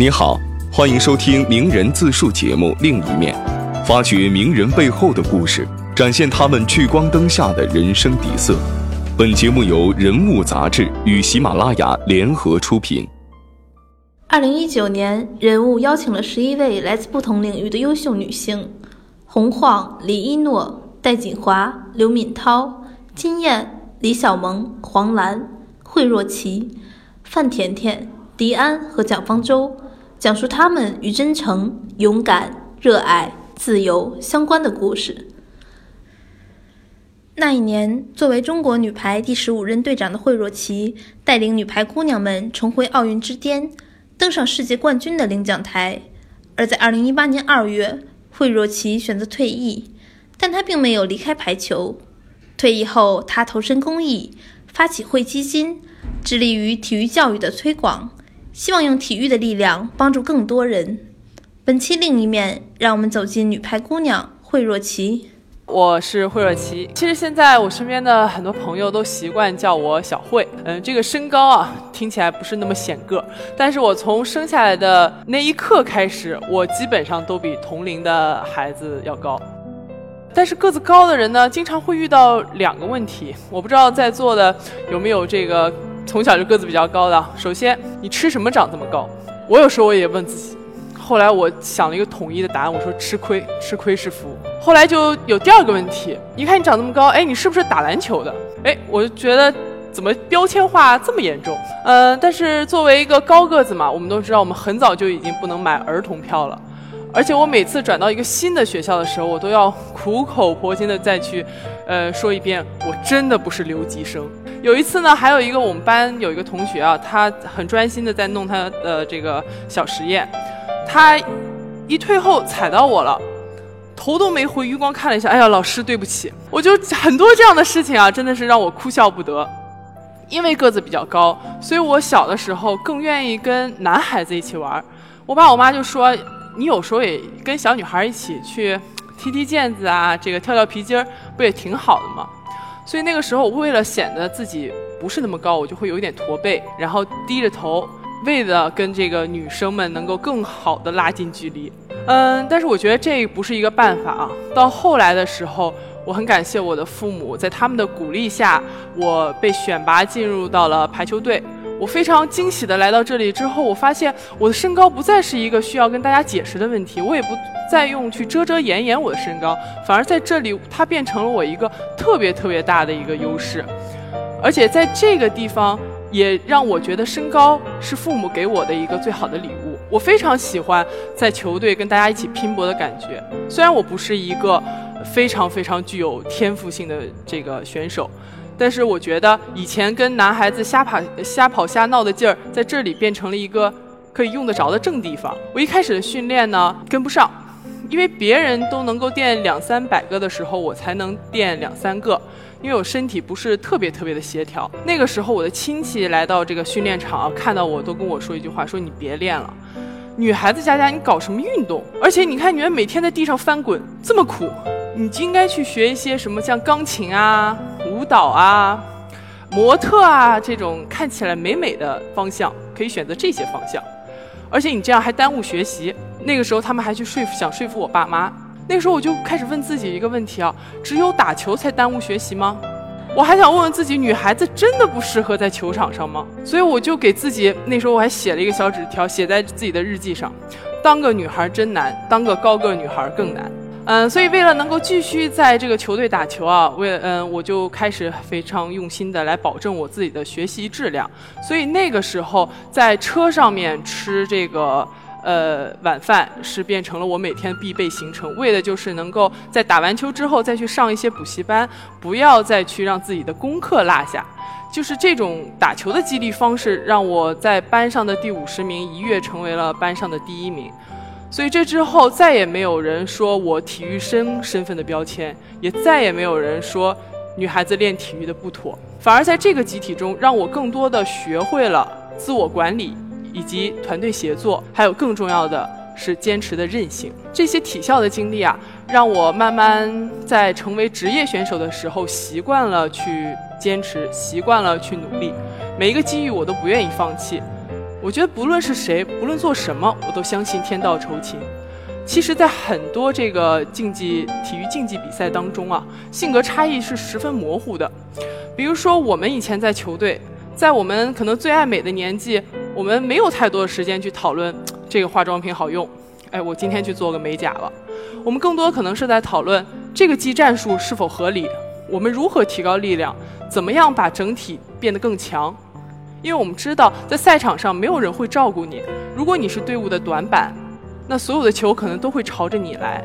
你好，欢迎收听名人自述节目《另一面》，发掘名人背后的故事，展现他们聚光灯下的人生底色。本节目由人物杂志与喜马拉雅联合出品。二零一九年，人物邀请了十一位来自不同领域的优秀女性：洪晃、李一诺、戴锦华、刘敏涛、金燕、李小萌、黄澜、惠若琪、范甜甜、迪安和蒋方舟，讲述他们与真诚、勇敢、热爱、自由相关的故事。那一年，作为中国女排第十五任队长的惠若琪，带领女排姑娘们重回奥运之巅。登上世界冠军的领奖台，而在二零一八年二月，惠若琪选择退役，但她并没有离开排球。退役后，她投身公益，发起惠基金，致力于体育教育的推广，希望用体育的力量帮助更多人。本期另一面，让我们走进女排姑娘惠若琪。我是惠若琪。其实现在我身边的很多朋友都习惯叫我小惠。嗯，这个身高啊，听起来不是那么显个，但是我从生下来的那一刻开始，我基本上都比同龄的孩子要高。但是个子高的人呢，经常会遇到两个问题。我不知道在座的有没有这个从小就个子比较高的。首先，你吃什么长这么高？我有时候我也问自己。后来我想了一个统一的答案，我说吃亏，吃亏是福。后来就有第二个问题，一看你长这么高，哎，你是不是打篮球的？哎，我就觉得怎么标签化这么严重？嗯，但是作为一个高个子嘛，我们都知道，我们很早就已经不能买儿童票了。而且我每次转到一个新的学校的时候，我都要苦口婆心的再去，呃，说一遍，我真的不是留级生。有一次呢，还有一个我们班有一个同学啊，他很专心的在弄他的这个小实验。他一退后踩到我了，头都没回，余光看了一下，哎呀，老师对不起。我就很多这样的事情啊，真的是让我哭笑不得。因为个子比较高，所以我小的时候更愿意跟男孩子一起玩。我爸我妈就说，你有时候也跟小女孩一起去踢踢毽子啊，这个跳跳皮筋儿，不也挺好的吗？所以那个时候，我为了显得自己不是那么高，我就会有一点驼背，然后低着头。为了跟这个女生们能够更好的拉近距离，嗯，但是我觉得这不是一个办法啊。到后来的时候，我很感谢我的父母，在他们的鼓励下，我被选拔进入到了排球队。我非常惊喜的来到这里之后，我发现我的身高不再是一个需要跟大家解释的问题，我也不再用去遮遮掩掩我的身高，反而在这里它变成了我一个特别特别大的一个优势，而且在这个地方。也让我觉得身高是父母给我的一个最好的礼物。我非常喜欢在球队跟大家一起拼搏的感觉。虽然我不是一个非常非常具有天赋性的这个选手，但是我觉得以前跟男孩子瞎跑、瞎跑、瞎闹的劲儿，在这里变成了一个可以用得着的正地方。我一开始的训练呢跟不上，因为别人都能够垫两三百个的时候，我才能垫两三个。因为我身体不是特别特别的协调，那个时候我的亲戚来到这个训练场，看到我都跟我说一句话，说你别练了，女孩子家家你搞什么运动？而且你看你们每天在地上翻滚这么苦，你就应该去学一些什么像钢琴啊、舞蹈啊、模特啊这种看起来美美的方向，可以选择这些方向。而且你这样还耽误学习。那个时候他们还去说服想说服我爸妈。那个时候我就开始问自己一个问题啊：只有打球才耽误学习吗？我还想问问自己，女孩子真的不适合在球场上吗？所以我就给自己那时候我还写了一个小纸条，写在自己的日记上：当个女孩真难，当个高个女孩更难。嗯，所以为了能够继续在这个球队打球啊，为嗯，我就开始非常用心的来保证我自己的学习质量。所以那个时候在车上面吃这个。呃，晚饭是变成了我每天必备行程，为的就是能够在打完球之后再去上一些补习班，不要再去让自己的功课落下。就是这种打球的激励方式，让我在班上的第五十名一跃成为了班上的第一名。所以这之后再也没有人说我体育生身份的标签，也再也没有人说女孩子练体育的不妥，反而在这个集体中，让我更多的学会了自我管理。以及团队协作，还有更重要的是坚持的韧性。这些体校的经历啊，让我慢慢在成为职业选手的时候，习惯了去坚持，习惯了去努力。每一个机遇我都不愿意放弃。我觉得不论是谁，不论做什么，我都相信天道酬勤。其实，在很多这个竞技体育竞技比赛当中啊，性格差异是十分模糊的。比如说，我们以前在球队，在我们可能最爱美的年纪，我们没有太多的时间去讨论这个化妆品好用。哎，我今天去做个美甲了。我们更多可能是在讨论这个技战术是否合理，我们如何提高力量，怎么样把整体变得更强。因为我们知道，在赛场上没有人会照顾你，如果你是队伍的短板。那所有的球可能都会朝着你来，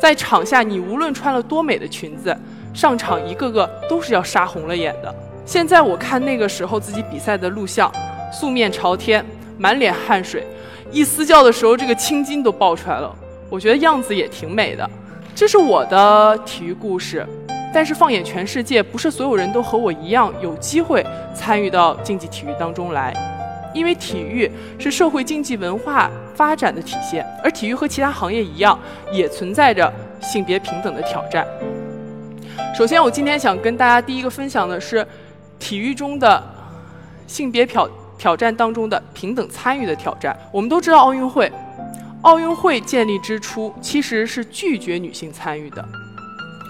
在场下你无论穿了多美的裙子，上场一个个都是要杀红了眼的。现在我看那个时候自己比赛的录像，素面朝天，满脸汗水，一嘶叫的时候这个青筋都爆出来了，我觉得样子也挺美的。这是我的体育故事，但是放眼全世界，不是所有人都和我一样有机会参与到竞技体育当中来。因为体育是社会经济文化发展的体现，而体育和其他行业一样，也存在着性别平等的挑战。首先，我今天想跟大家第一个分享的是体育中的性别挑挑战当中的平等参与的挑战。我们都知道奥运会，奥运会建立之初其实是拒绝女性参与的，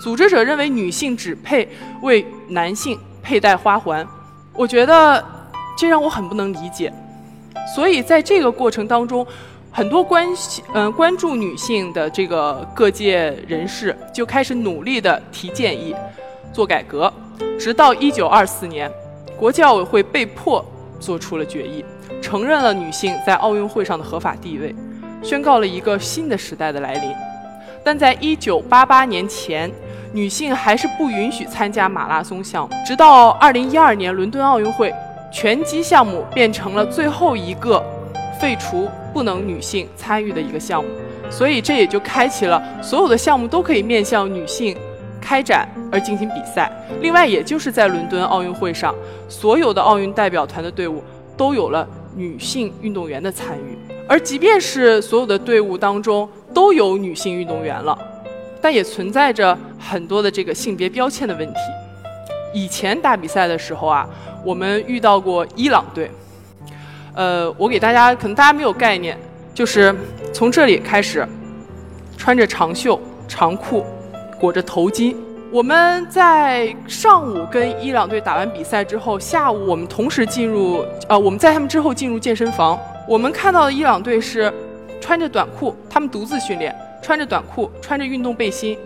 组织者认为女性只配为男性佩戴花环。我觉得。这让我很不能理解，所以在这个过程当中，很多关系嗯关注女性的这个各界人士就开始努力的提建议，做改革，直到一九二四年，国际奥委会被迫做出了决议，承认了女性在奥运会上的合法地位，宣告了一个新的时代的来临。但在一九八八年前，女性还是不允许参加马拉松项目，直到二零一二年伦敦奥运会。拳击项目变成了最后一个废除不能女性参与的一个项目，所以这也就开启了所有的项目都可以面向女性开展而进行比赛。另外，也就是在伦敦奥运会上，所有的奥运代表团的队伍都有了女性运动员的参与。而即便是所有的队伍当中都有女性运动员了，但也存在着很多的这个性别标签的问题。以前打比赛的时候啊。我们遇到过伊朗队，呃，我给大家可能大家没有概念，就是从这里开始，穿着长袖长裤，裹着头巾。我们在上午跟伊朗队打完比赛之后，下午我们同时进入，呃，我们在他们之后进入健身房。我们看到的伊朗队是穿着短裤，他们独自训练，穿着短裤，穿着运动背心，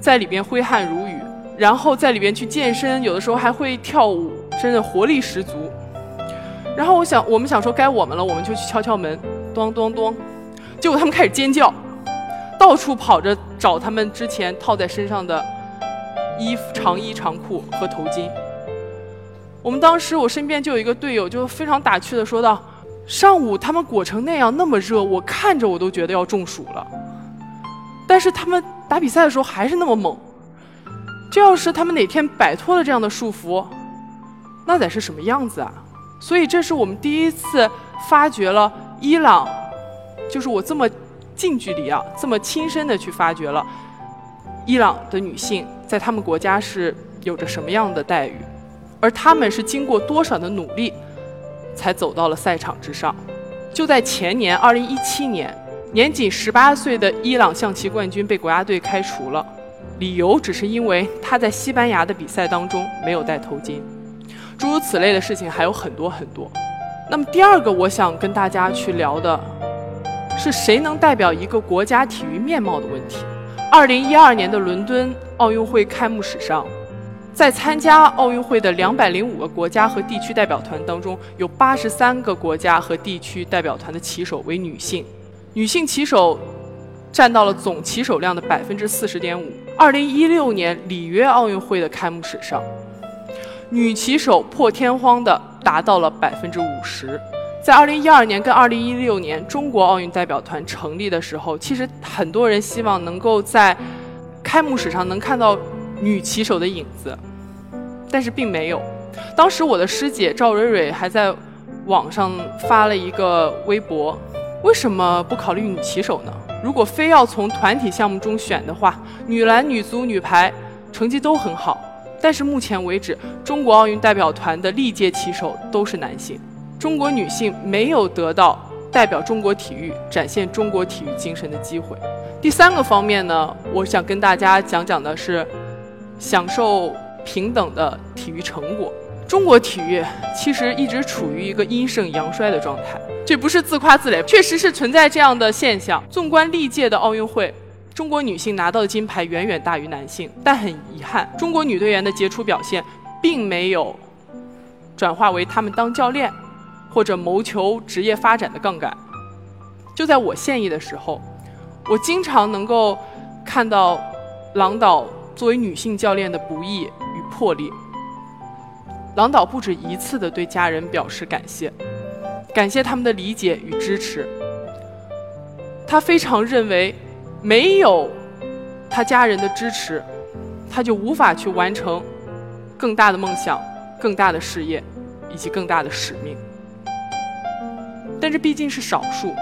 在里边挥汗如雨，然后在里边去健身，有的时候还会跳舞。真的活力十足，然后我想，我们想说该我们了，我们就去敲敲门，咚咚咚，结果他们开始尖叫，到处跑着找他们之前套在身上的衣服、长衣长裤和头巾。我们当时，我身边就有一个队友，就非常打趣的说道：“上午他们裹成那样，那么热，我看着我都觉得要中暑了。但是他们打比赛的时候还是那么猛。这要是他们哪天摆脱了这样的束缚。”那得是什么样子啊？所以这是我们第一次发掘了伊朗，就是我这么近距离啊，这么亲身的去发掘了伊朗的女性在他们国家是有着什么样的待遇，而他们是经过多少的努力才走到了赛场之上。就在前年，二零一七年，年仅十八岁的伊朗象棋冠军被国家队开除了，理由只是因为他在西班牙的比赛当中没有戴头巾。诸如此类的事情还有很多很多。那么第二个，我想跟大家去聊的，是谁能代表一个国家体育面貌的问题。二零一二年的伦敦奥运会开幕式上，在参加奥运会的两百零五个国家和地区代表团当中，有八十三个国家和地区代表团的旗手为女性，女性旗手占到了总旗手量的百分之四十点五。二零一六年里约奥运会的开幕式上。女骑手破天荒的达到了百分之五十，在二零一二年跟二零一六年中国奥运代表团成立的时候，其实很多人希望能够在开幕式上能看到女骑手的影子，但是并没有。当时我的师姐赵蕊蕊还在网上发了一个微博：为什么不考虑女骑手呢？如果非要从团体项目中选的话，女篮、女足、女排成绩都很好。但是目前为止，中国奥运代表团的历届棋手都是男性。中国女性没有得到代表中国体育、展现中国体育精神的机会。第三个方面呢，我想跟大家讲讲的是享受平等的体育成果。中国体育其实一直处于一个阴盛阳衰的状态，这不是自夸自擂，确实是存在这样的现象。纵观历届的奥运会，中国女性拿到的金牌远远大于男性，但很遗憾，中国女队员的杰出表现并没有转化为她们当教练或者谋求职业发展的杠杆。就在我现役的时候，我经常能够看到郎导作为女性教练的不易与魄力。郎导不止一次的对家人表示感谢，感谢他们的理解与支持。他非常认为，没有他家人的支持，他就无法去完成更大的梦想、更大的事业以及更大的使命。但这毕竟是少数，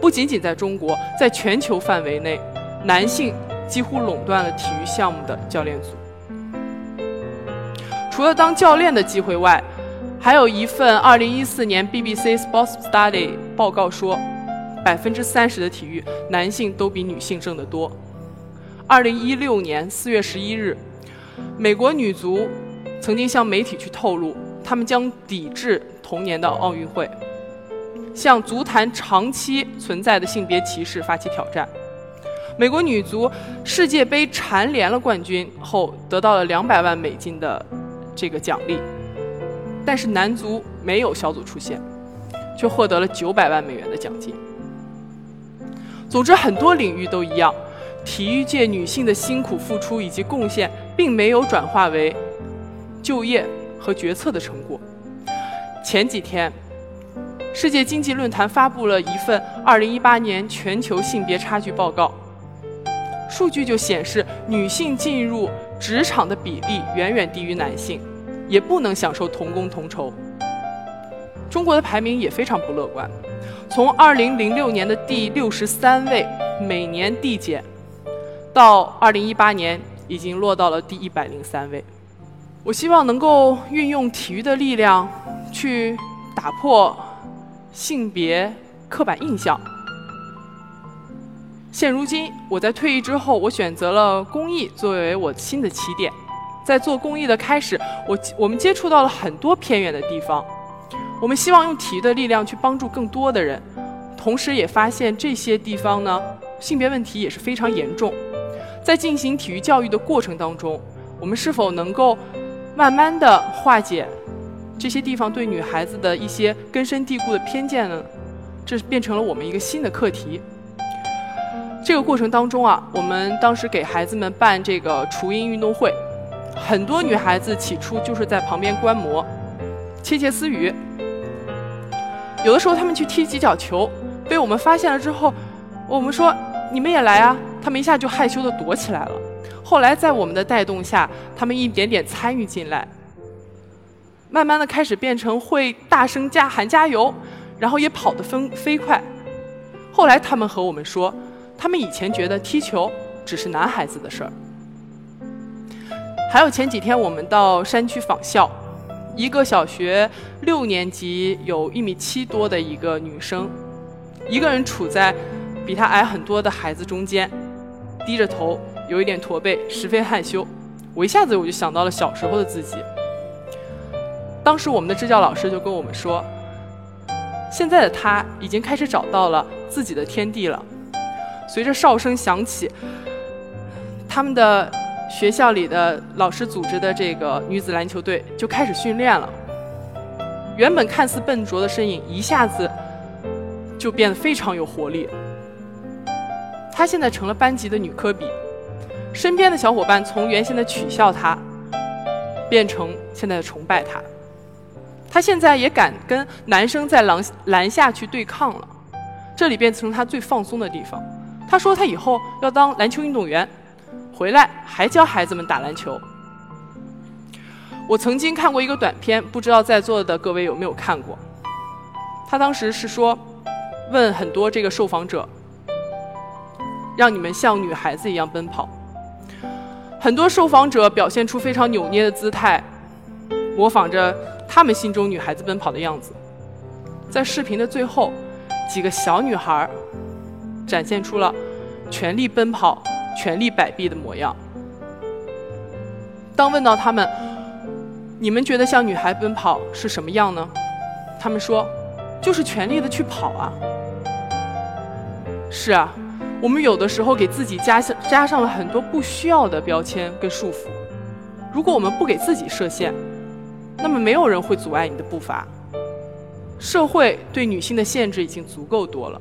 不仅仅在中国，在全球范围内，男性几乎垄断了体育项目的教练组。除了当教练的机会外，还有一份2014年 BBC Sports Study 报告说，百分之三十的体育男性都比女性挣得多。2016年4月11日，美国女足曾经向媒体去透露，他们将抵制同年的奥运会，向足坛长期存在的性别歧视发起挑战。美国女足世界杯蝉联了冠军后，得到了两百万美金的。这个奖励，但是男足没有小组出线，却获得了九百万美元的奖金。总之，很多领域都一样，体育界女性的辛苦付出以及贡献，并没有转化为就业和决策的成果。前几天，世界经济论坛发布了一份二零一八年全球性别差距报告，数据就显示女性进入。职场的比例远远低于男性，也不能享受同工同酬。中国的排名也非常不乐观，从2006年的第六十三位，每年递减，到2018年已经落到了第一百零三位。我希望能够运用体育的力量，去打破性别刻板印象。现如今，我在退役之后，我选择了公益作为我新的起点。在做公益的开始，我我们接触到了很多偏远的地方。我们希望用体育的力量去帮助更多的人，同时也发现这些地方呢，性别问题也是非常严重。在进行体育教育的过程当中，我们是否能够慢慢的化解这些地方对女孩子的一些根深蒂固的偏见呢？这变成了我们一个新的课题。这个过程当中啊，我们当时给孩子们办这个雏鹰运动会，很多女孩子起初就是在旁边观摩，窃窃私语。有的时候他们去踢几脚球，被我们发现了之后，我们说你们也来啊，他们一下就害羞的躲起来了。后来在我们的带动下，他们一点点参与进来，慢慢的开始变成会大声加喊加油，然后也跑得飞飞快。后来他们和我们说。他们以前觉得踢球只是男孩子的事儿。还有前几天我们到山区访校，一个小学六年级有一米七多的一个女生，一个人处在比她矮很多的孩子中间，低着头，有一点驼背，十分害羞。我一下子我就想到了小时候的自己。当时我们的支教老师就跟我们说，现在的她已经开始找到了自己的天地了。随着哨声响起，他们的学校里的老师组织的这个女子篮球队就开始训练了。原本看似笨拙的身影，一下子就变得非常有活力。她现在成了班级的女科比，身边的小伙伴从原先的取笑她，变成现在的崇拜她。她现在也敢跟男生在篮篮下去对抗了，这里变成她最放松的地方。她说她以后要当篮球运动员，回来还教孩子们打篮球。我曾经看过一个短片，不知道在座的各位有没有看过。他当时是说，问很多这个受访者，让你们像女孩子一样奔跑。很多受访者表现出非常扭捏的姿态，模仿着他们心中女孩子奔跑的样子。在视频的最后，几个小女孩展现出了全力奔跑、全力摆臂的模样。当问到他们，你们觉得像女孩奔跑是什么样呢？他们说，就是全力的去跑啊。是啊，我们有的时候给自己加上加上了很多不需要的标签跟束缚。如果我们不给自己设限，那么没有人会阻碍你的步伐。社会对女性的限制已经足够多了，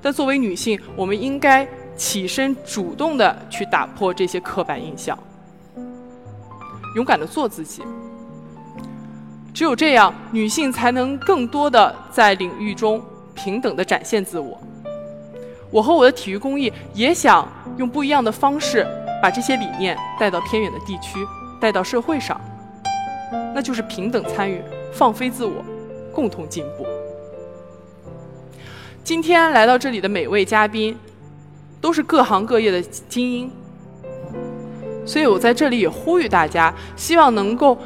但作为女性，我们应该起身主动的去打破这些刻板印象，勇敢的做自己。只有这样，女性才能更多的在领域中平等的展现自我。我和我的体育公益也想用不一样的方式，把这些理念带到偏远的地区，带到社会上。那就是平等参与，放飞自我，共同进步。今天来到这里的每位嘉宾，都是各行各业的精英，所以我在这里也呼吁大家，希望能够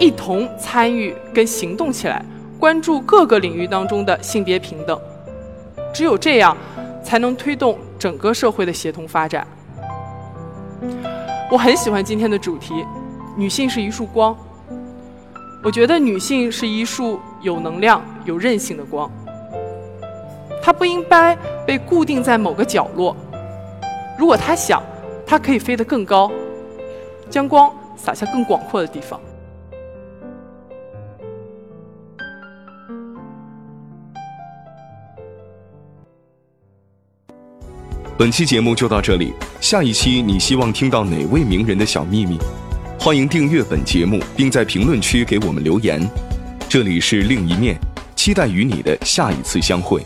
一同参与跟行动起来，关注各个领域当中的性别平等。只有这样。才能推动整个社会的协同发展。我很喜欢今天的主题，女性是一束光。我觉得女性是一束有能量、有韧性的光。她不应该被固定在某个角落。如果他想，他可以飞得更高，将光洒向更广阔的地方。本期节目就到这里，下一期你希望听到哪位名人的小秘密？欢迎订阅本节目，并在评论区给我们留言。这里是另一面，期待与你的下一次相会。